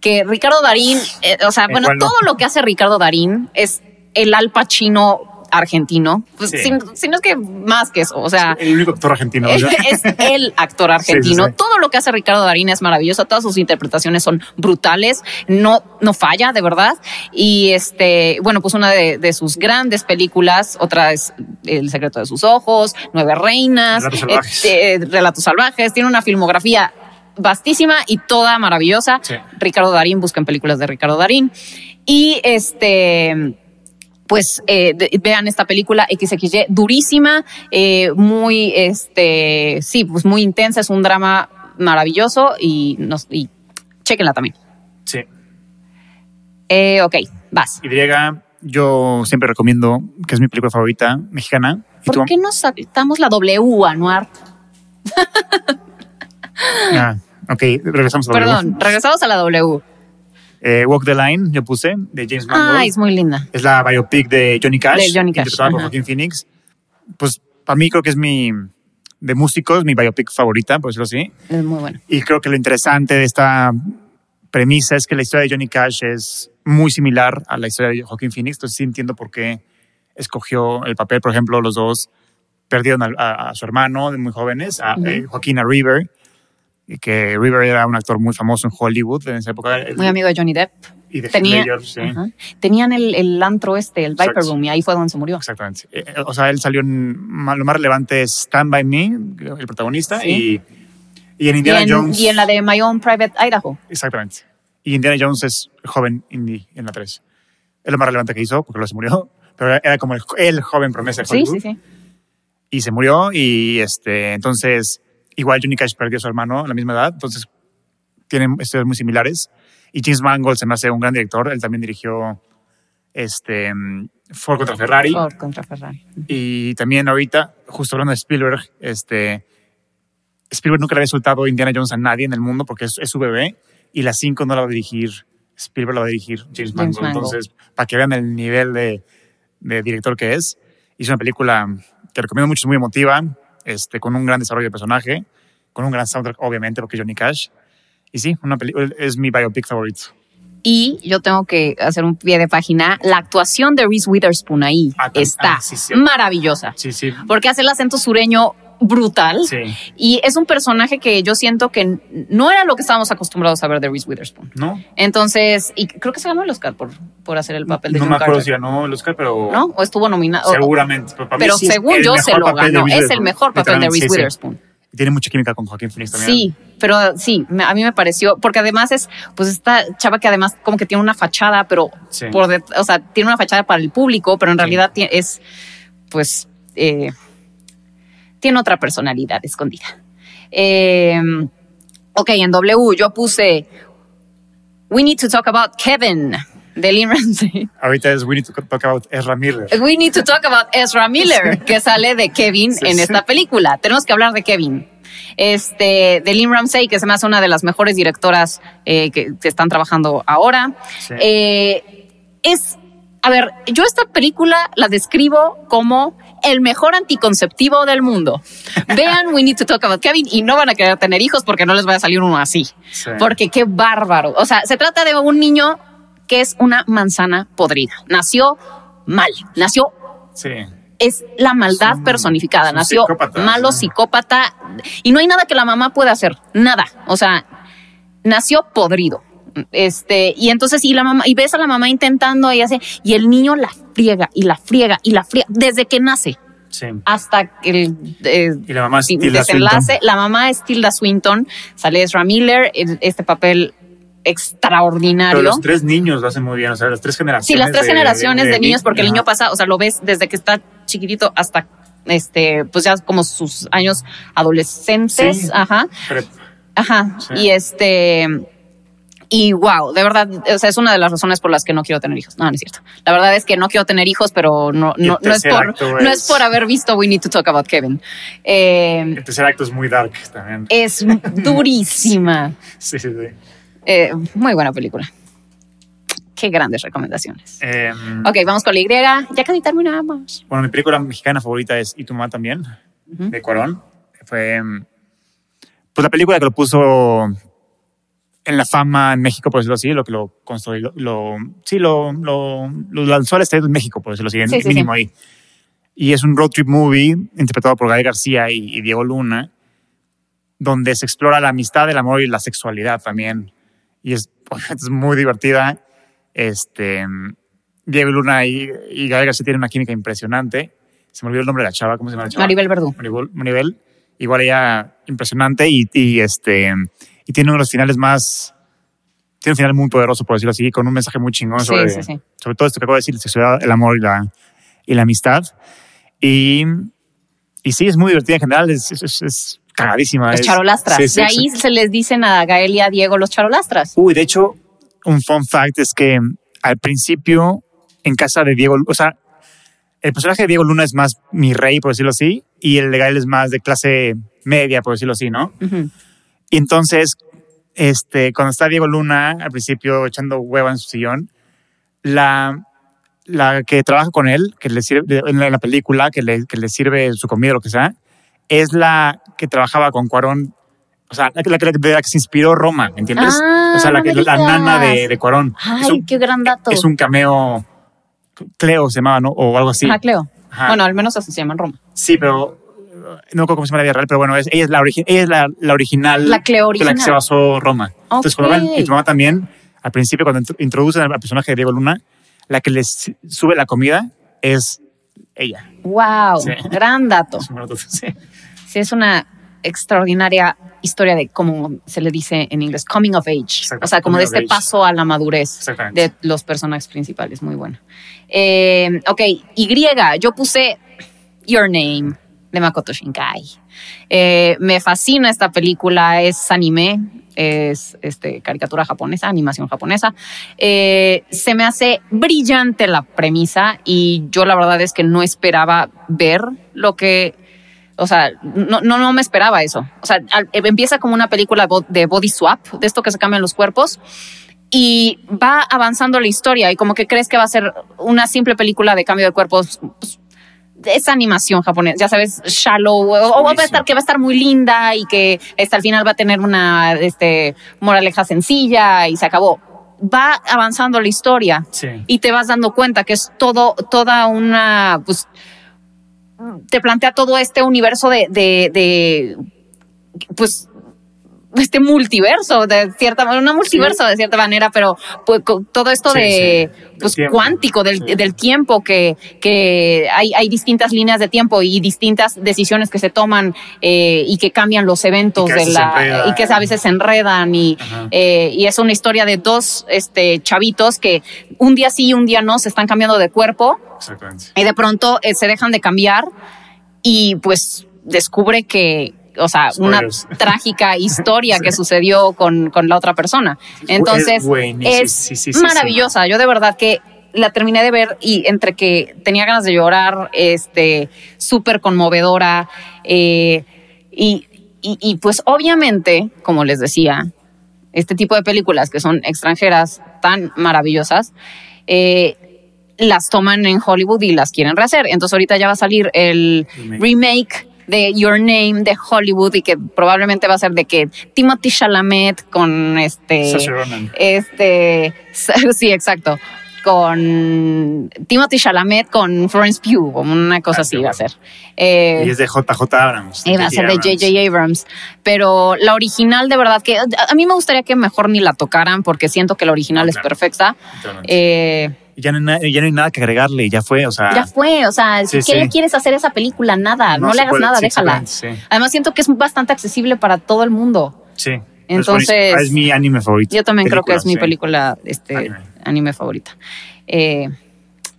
que Ricardo Darín, eh, o sea, ¿En bueno, no? todo lo que hace Ricardo Darín es el Al Pacino argentino. Pues, Sí. si no es que más que eso. O sea, El único actor argentino. ¿verdad? es el actor argentino. Sí, sí, sí. Todo lo que hace Ricardo Darín es maravilloso. Todas sus interpretaciones son brutales. No, no falla, de verdad. Y este, bueno, pues una de, de sus grandes películas, otra es El secreto de sus ojos, Nueve Reinas, Relatos salvajes. eh, Relatos salvajes. Tiene una filmografía vastísima y toda maravillosa. Ricardo Darín, busquen películas de Ricardo Darín. Y este, pues eh, de- vean esta película XXY, durísima, eh, muy, este, sí, pues muy intensa, es un drama maravilloso y, nos, y chequenla también. Sí. Eh, ok, vas. Y yo siempre recomiendo, que es mi película favorita mexicana. ¿Y tú? ¿Por qué no saltamos la W, Anuar? Ah, ok, regresamos a la Perdón, regresamos a la W. Eh, Walk the Line, yo puse, de James Mangold. Ay, es muy linda. Es la biopic de Johnny Cash. De Johnny Cash, ajá. Joaquín Phoenix. Pues para mí creo que es mi, de músicos, mi biopic favorita, por decirlo así. Es muy buena. Y creo que lo interesante de esta premisa es que la historia de Johnny Cash es muy similar a la historia de Joaquín Phoenix. Entonces sí entiendo por qué escogió el papel. Por ejemplo, los dos perdieron a, a- a su hermano de muy jóvenes, a Ujú. eh, Joaquín a River, que River era un actor muy famoso en Hollywood en esa época. Muy amigo de Johnny Depp. Y de Tenía, sí. Tenían el, el antro este, el Viper Exacto. Room, y ahí fue donde se murió. Exactamente. Eh, O sea, él salió en. Lo más relevante es Stand By Me, el protagonista, Sí. y, y en Y Indiana en, Jones. y en la de My Own Private Idaho. Exactamente. Y Indiana Jones es joven indie en la 3. Es lo más relevante que hizo, porque lo se murió. Pero era- como el, el joven promesa de Sí, Hollywood. sí, sí. Y se murió, y este, entonces, igual Johnny Cash perdió a su hermano a la misma edad, entonces tienen historias muy similares. Y James Mangold se me hace un gran director. Él también dirigió este, Ford contra Ferrari. Ford contra Ferrari. Y también ahorita, justo hablando de Spielberg, este, Spielberg nunca le había soltado Indiana Jones a nadie en el mundo porque es, es su bebé y la 5 no la va a dirigir, Spielberg la va a dirigir James, Mangold. Mangold. Entonces, para que vean el nivel de, de director que es, hizo una película que recomiendo mucho, es muy emotiva, este, con un gran desarrollo de personaje, con un gran soundtrack, obviamente, porque Johnny Cash. Y sí, una es mi biopic favorito. Y yo tengo que hacer un pie de página. La actuación de Reese Witherspoon ahí Ah, está ah, sí, sí. maravillosa. Sí, sí. Porque hace el acento sureño brutal. Sí. Y es un personaje que yo siento que no era lo que estábamos acostumbrados a ver de Reese Witherspoon. ¿No? Entonces, y creo que se ganó el Oscar por, por hacer el papel de no John me acuerdo Carter. si ganó el Oscar, pero... ¿No? O estuvo nominado. Seguramente. Pero, para mí Pero sí según yo se lo ganó. Es el mejor papel de Reese sí. Witherspoon. Y Tiene mucha química con Joaquín Phoenix también. Sí, pero sí, a mí me pareció, porque además es, pues esta chava que además como que tiene una fachada, pero Sí. por, o sea, tiene una fachada para el público, pero en Sí. realidad es, pues, eh, tiene otra personalidad escondida. Eh, ok, en W yo puse We Need to Talk About Kevin de Lynn Ramsey. Ahorita es We Need to Talk About Ezra Miller. We need to talk about Ezra Miller, que sale de Kevin Sí, en sí. esta película. Tenemos que hablar de Kevin. Este, de Lynn Ramsey, que se me hace una de las mejores directoras eh, que, que están trabajando ahora. Sí. Eh, es, a ver, yo esta película la describo como el mejor anticonceptivo del mundo. Vean We Need to Talk About Kevin y no van a querer tener hijos porque no les va a salir uno así. Sí. Porque qué bárbaro. O sea, se trata de un niño que es una manzana podrida. Nació mal, nació Sí. es la maldad personificada. Nació psicópata, malo, sí. psicópata, y no hay nada que la mamá pueda hacer, nada. O sea, nació podrido. Este, y entonces, y la mamá, y ves a la mamá intentando y hace, y el niño la friega y la friega y la friega desde que nace Sí. hasta el eh, Y la mamá es desenlace. Swinton. La mamá es Tilda Swinton, sale Ezra Miller, este papel extraordinario. Pero los tres niños lo hacen muy bien, o sea, las tres generaciones. Sí, las tres de- generaciones de, niños, porque el niño pasa, o sea, lo ves desde que está chiquitito hasta este, pues ya como sus años adolescentes, Sí. ajá, ajá, Sí. y este, y wow, de verdad, o sea, es una de las razones por las que no quiero tener hijos. No, no es cierto. La verdad es que no quiero tener hijos, pero no, no, no es por, no es por haber visto We Need to Talk About Kevin. Eh, El tercer acto es muy dark también. es durísima. Sí, sí, sí. Eh, muy buena película. Qué grandes recomendaciones. Eh, Ok, vamos con la Y. Ya casi terminamos. Bueno, mi película mexicana favorita es Y tu mamá también, de Cuarón. Fue mm, pues la película que lo puso en la fama en México, por decirlo así, lo que lo construyó, lo, sí, lo, lo, lo lanzó al estadio en México, por decirlo así, en Sí, sí, mínimo sí. ahí. Y es un road trip movie interpretado por Gael García y, y Diego Luna, donde se explora la amistad, el amor y la sexualidad también. Y es, es muy divertida. Este, Diego Luna y, y Gael García tienen una química impresionante. Se me olvidó el nombre de la chava, ¿cómo se llama la chava? Maribel Verdú. Maribel, Maribel. igual ella impresionante y, y, este y tiene uno de los finales más tiene un final muy poderoso por decirlo así con un mensaje muy chingón Sí, sobre, sí, sí. sobre todo esto que acabo de decir la sexualidad el amor y la y la amistad y y sí es muy divertida en general es, es, es- cagadísima Los es- charolastras. de ahí se les dicen a Gael y a Diego los charolastras. Uy, de hecho, un fun fact es que al principio, en casa de Diego, o sea, el personaje de Diego Luna es más mi rey, por decirlo así, y el de Gael es más de clase media, por decirlo así, ¿no? Ujú. Y entonces, este, cuando está Diego Luna al principio echando hueva en su sillón, la, la que trabaja con él, que le sirve en la película, que le, que le sirve su comida o lo que sea, es la que trabajaba con Cuarón, o sea, la, que- la, que- de la que se inspiró Roma, ¿me entiendes? Ah, o sea, la, que, la nana de, de Cuarón. Ay, un, qué gran dato. es un cameo, Cleo se llamaba, ¿no? O algo así. Ajá, Cleo. Ajá. Bueno, al menos así se llama en Roma. Sí, pero no me acuerdo cómo se llama la vida real, pero bueno, es, ella es la, origi- ella es la, la original. La De la que se basó Roma. Entonces, ven, y tu mamá también, al principio, cuando intro- introducen al personaje de Diego Luna, la que les sube la comida es ella. Wow, Sí. gran dato. Sí. Sí, es una extraordinaria historia de como se le dice en inglés, coming of age. O sea, como coming de este paso a la madurez de los personajes principales. Muy bueno. Eh, ok, Y. Yo puse Your Name de Makoto Shinkai. Eh, me fascina esta película, es anime, es este, caricatura japonesa, animación japonesa. Eh, se me hace brillante la premisa y yo la verdad es que no esperaba ver lo que, o sea, no, no, no me esperaba eso. O sea, al- empieza como una película de body swap, de esto que se cambian los cuerpos. Y va avanzando la historia y como que crees que va a ser una simple película de cambio de cuerpos pues, esa animación japonesa, ya sabes, shallow, o, va a estar que va a estar muy linda y que hasta al final va a tener una este, moraleja sencilla y se acabó. Va avanzando la historia Sí. y te vas dando cuenta que es todo, toda una, pues, te plantea todo este universo de, de, de pues, este multiverso, de cierta manera, no multiverso de cierta manera, pero pues, con todo esto Sí, de, sí, pues, tiempo. cuántico, del, del tiempo, que, que hay, hay distintas líneas de tiempo y distintas decisiones que se toman eh, y que cambian los eventos Y que a de veces se la, enredan. y que a veces se enredan y, eh, y es una historia de dos este, chavitos que un día sí y un día no se están cambiando de cuerpo Exactamente. y de pronto eh, se dejan de cambiar y pues descubre que, o sea, Spoilers. una trágica historia Sí. que sucedió con, con la otra persona. Entonces, es sí, sí. maravillosa. Yo de verdad que la terminé de ver y entre que tenía ganas de llorar, este, súper conmovedora eh, y, y, y pues obviamente, como les decía, este tipo de películas que son extranjeras tan maravillosas, eh, las toman en Hollywood y las quieren rehacer. Entonces ahorita ya va a salir el Remake. remake de Your Name de Hollywood y que probablemente va a ser de que Timothy Chalamet con este Ronan. este sí exacto con Timothy Chalamet con Florence Pugh una cosa Ah, así va a ser Eh, Y es de JJ Abrams. Iba a ser de J.J. Abrams. Pero la original, de verdad, que a mí me gustaría que mejor ni la tocaran porque siento que la original Ah, es perfecta. Eh, Y ya, no hay ya no hay nada que agregarle, ya fue, o sea. ya fue, o sea, Sí, ¿qué sí. le quieres hacer a esa película? Nada, no, le hagas puede- nada, déjala. Además, siento que es bastante accesible para todo el mundo. sí. Entonces- Es, buenísimo. es mi anime favorito. Yo también creo que es mi película este, Anime. anime. favorita. Eh,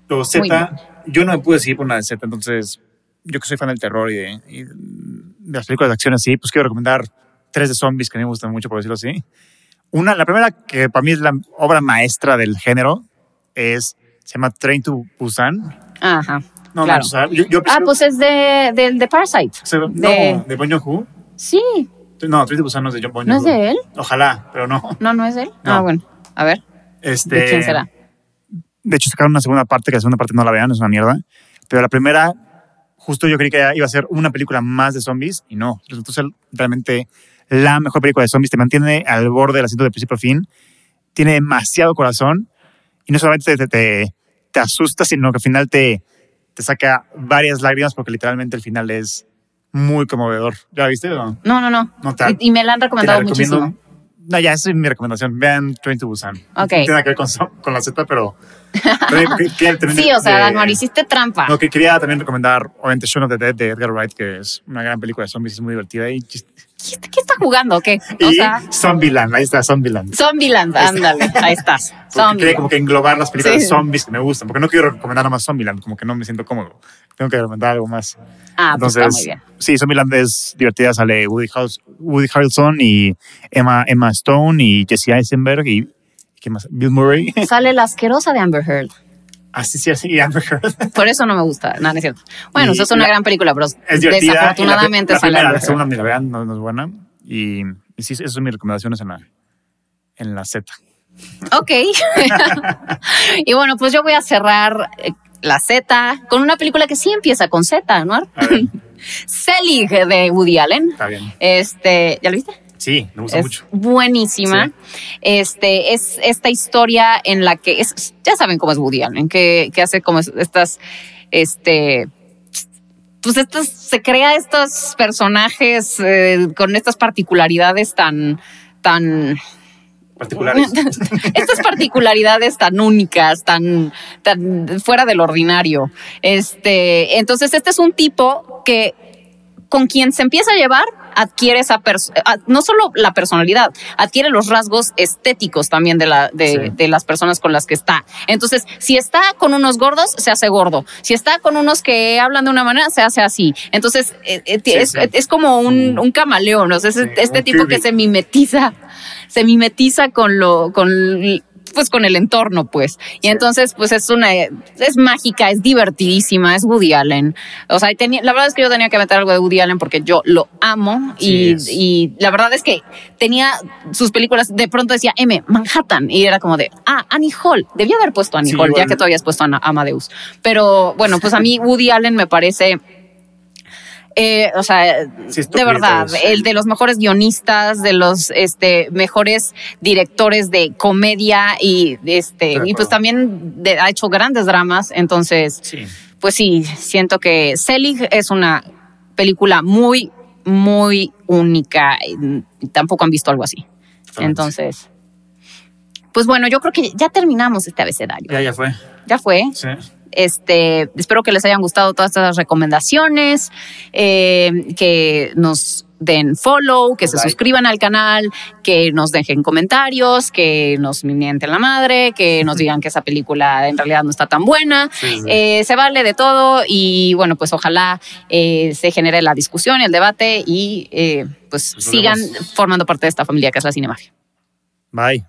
Luego Z, yo no me pude seguir por una de Z, entonces yo que soy fan del terror y de, y de las películas de acción así, pues quiero recomendar tres de zombies que a mí me gustan mucho, por decirlo así. Una, la primera que para mí es la obra maestra del género es, se llama Train to Busan. ajá. No, claro. manches, o sea, yo, yo Ah, pues es de, del de Parasite. se- no, de- de Bong Joon-ho. Sí, No, Train to Busan no es de Bong ¿no es de él? Ojalá, pero no. No, no es de él. No. Ah, bueno. A ver, Este, ¿de quién será? De hecho, sacaron una segunda parte, que la segunda parte no la vean, es una mierda. Pero la primera, justo yo creí que iba a ser una película más de zombies y no. Resultó ser realmente la mejor película de zombies. Te mantiene al borde del asiento de principio a fin. Tiene demasiado corazón. Y no solamente te, te, te asusta, sino que al final te, te saca varias lágrimas porque literalmente el final es muy conmovedor. ¿Ya la viste? o No, no, no. No, te- y, me la han la recomendado recomiendo. muchísimo. No, ya, esa es mi recomendación. Vean Train to Busan. No Ok. tiene nada que ver con, con la Z, pero... pero que- también Sí, o sea, Anuar, hiciste trampa. No, que quería también recomendar, obviamente, Shaun of the Dead de Edgar Wright, que es una gran película de zombies, es muy divertida. Y, ¿Qué, qué está jugando? o ¿Qué? O y sea, Zombieland, ahí está, Zombieland. Zombieland, ándale, ahí estás. Zombieland. como que englobar las películas Sí. de zombies que me gustan, porque no quiero recomendar nada más Zombieland, como que no me siento cómodo. Tengo que recomendar algo más. Ah, pues está muy bien. sí, Zombieland es divertida, sale Woody, Harrels- Woody Harrelson y Emma, Emma Stone y Jesse Eisenberg y ¿qué más? Bill Murray. Sale la asquerosa de Amber Heard. Así sí, así, y Amber Heard. Por eso no me gusta. No, no es cierto. Bueno, eso es una la- gran película, pero Es la- desafortunadamente la, sale primera, la segunda ni la vean, no, no es buena. Y, y sí, esas son mis recomendaciones en la, en la Z. Ok. y bueno, pues yo voy a cerrar eh, la Z con una película que sí empieza con Z, ¿no? Selig de Woody Allen. está bien. Este, ¿ya lo viste? Sí, me gusta es mucho. buenísima. Sí. Este es esta historia en la que es, ya saben cómo es Woody Allen, que, que hace como es- estas, este, pues estos, se crea estos personajes eh, con estas particularidades tan, tan, Particulares. estas particularidades tan únicas, tan, tan fuera del ordinario. Este, entonces este es un tipo que con quien se empieza a llevar adquiere esa pers- a- no solo la personalidad, adquiere los rasgos estéticos también de la de, Sí. de las personas con las que está. Entonces, si está con unos gordos, se hace gordo. Si está con unos que hablan de una manera, se hace así. Entonces, eh, eh, Sí, es, sí. es como un, un camaleón, o sea, es este tipo que se mimetiza, se mimetiza con lo, con pues con el entorno, pues. Y Sí. entonces, pues es una, es mágica, es divertidísima, es Woody Allen. O sea, tenía, la verdad es que yo tenía que meter algo de Woody Allen porque yo lo amo Sí, y, y la verdad es que tenía sus películas, de pronto decía M, Manhattan, y era como de, ah, Annie Hall. Debía haber puesto Annie Sí, Hall, ya que tú habías puesto a Amadeus. Pero bueno, pues a mí Woody Allen me parece... eh, o sea, Sí, de verdad, el de los mejores guionistas, de los este, mejores directores de comedia y este De y pues también de- ha hecho grandes dramas. Entonces, Sí. pues sí, siento que Selig es una película muy, muy única. y Tampoco han visto algo así. Entonces, pues bueno, yo creo que ya terminamos este abecedario. Ya, ya fue. Ya fue. Sí. Este, espero que les hayan gustado todas estas recomendaciones, eh, que nos den follow, que se Like. suscriban al canal, que nos dejen comentarios, que nos mienten la madre, que nos digan que esa película en realidad no está tan buena. Sí, sí. Eh, se vale de todo y bueno, pues ojalá eh, se genere la discusión y el debate y eh, pues Nos sigan vemos. formando parte de esta familia que es la Cinemafia. Bye.